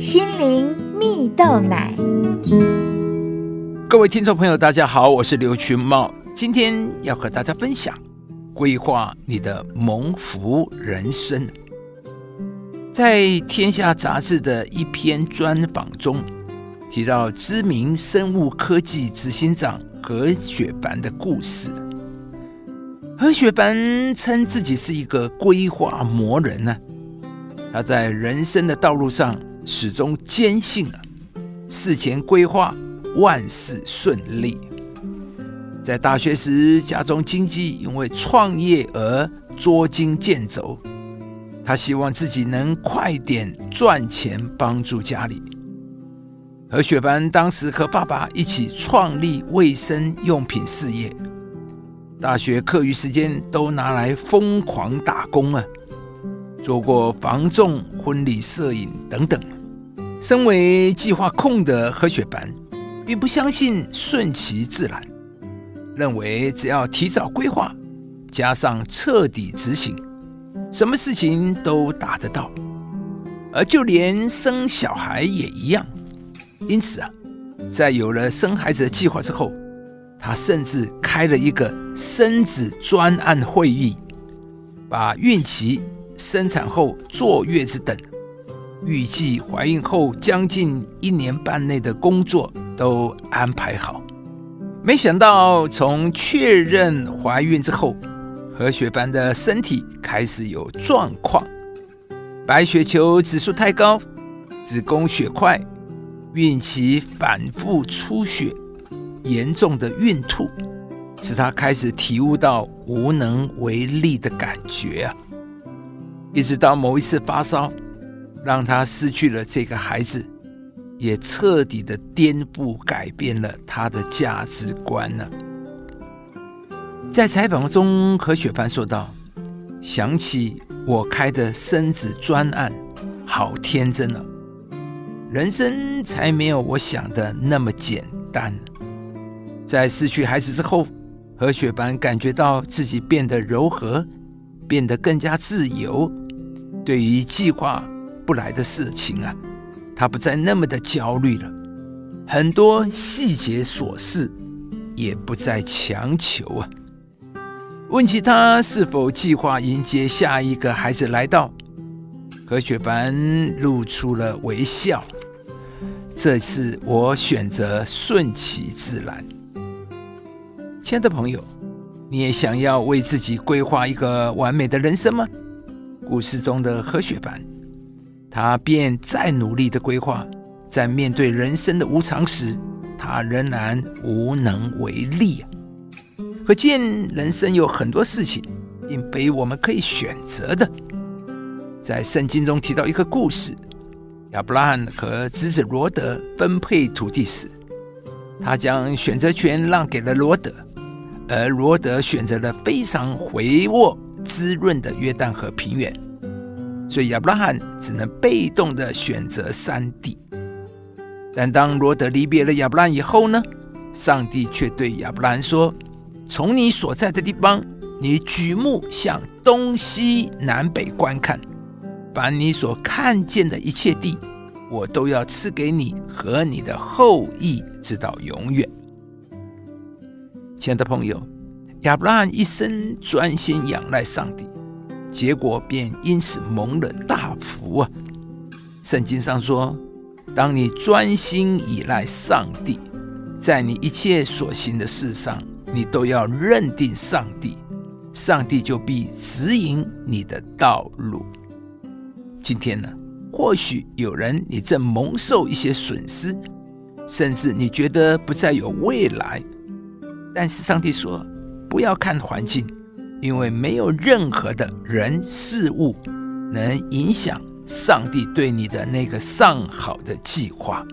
心灵蜜豆奶。各位听众朋友，大家好，我是刘群茂，今天要和大家分享规划你的蒙福人生。在《天下》杂志的一篇专访中，提到知名生物科技执行长何雪凡的故事。何雪凡称自己是一个规划魔人呢。他在人生的道路上始终坚信啊，事前规划万事顺利。在大学时，家中经济因为创业而捉襟见肘，他希望自己能快点赚钱帮助家里。何雪凡当时和爸爸一起创立卫生用品事业。大学课余时间都拿来疯狂打工啊，做过房仲、婚礼摄影等等。身为计划控的何雪凡，并不相信顺其自然，认为只要提早规划，加上彻底执行，什么事情都达得到。而就连生小孩也一样。因此啊，在有了生孩子的计划之后。他甚至开了一个生子专案会议，把孕期、生产后坐月子等，预计怀孕后将近一年半内的工作都安排好。没想到，从确认怀孕之后，何雪凡的身体开始有状况，白血球指数太高，子宫血块，孕期反复出血。严重的孕吐，使他开始体悟到无能为力的感觉啊！一直到某一次发烧，让他失去了这个孩子，也彻底的颠覆改变了他的价值观呢。在采访中，何雪凡说道：“想起我开的生子专案，好天真啊！人生才没有我想的那么简单。”在失去孩子之后，何雪凡感觉到自己变得柔和，变得更加自由。对于计划不来的事情啊，他不再那么的焦虑了。很多细节琐事也不再强求啊。问起他是否计划迎接下一个孩子来到，何雪凡露出了微笑。这次我选择顺其自然。亲爱的朋友，你也想要为自己规划一个完美的人生吗？故事中的何雪凡，他便再努力的规划，在面对人生的无常时，他仍然无能为力啊！可见人生有很多事情，并非我们可以选择的。在圣经中提到一个故事：亚伯拉罕和侄子罗德分配土地时，他将选择权让给了罗德。而罗德选择了非常肥沃、滋润的约旦河平原，所以亚伯拉罕只能被动的选择山地。但当罗德离别了亚伯拉罕以后呢？上帝却对亚伯拉罕说：“从你所在的地方，你举目向东西南北观看，把你所看见的一切地，我都要赐给你和你的后裔，直到永远。”亲爱的朋友，亚伯拉罕一生专心仰赖上帝，结果便因此蒙了大福啊！圣经上说：“当你专心依赖上帝，在你一切所行的事上，你都要认定上帝，上帝就必指引你的道路。”今天呢，或许有人你正蒙受一些损失，甚至你觉得不再有未来。但是上帝说：“不要看环境，因为没有任何的人事物能影响上帝对你的那个上好的计划。”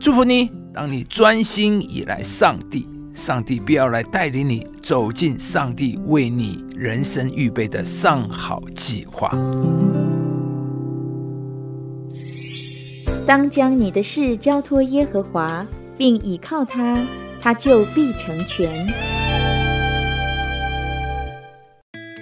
祝福你，当你专心依赖上帝，上帝必要来带领你走进上帝为你人生预备的上好计划。当将你的事交托耶和华，并倚靠他。他就必成全。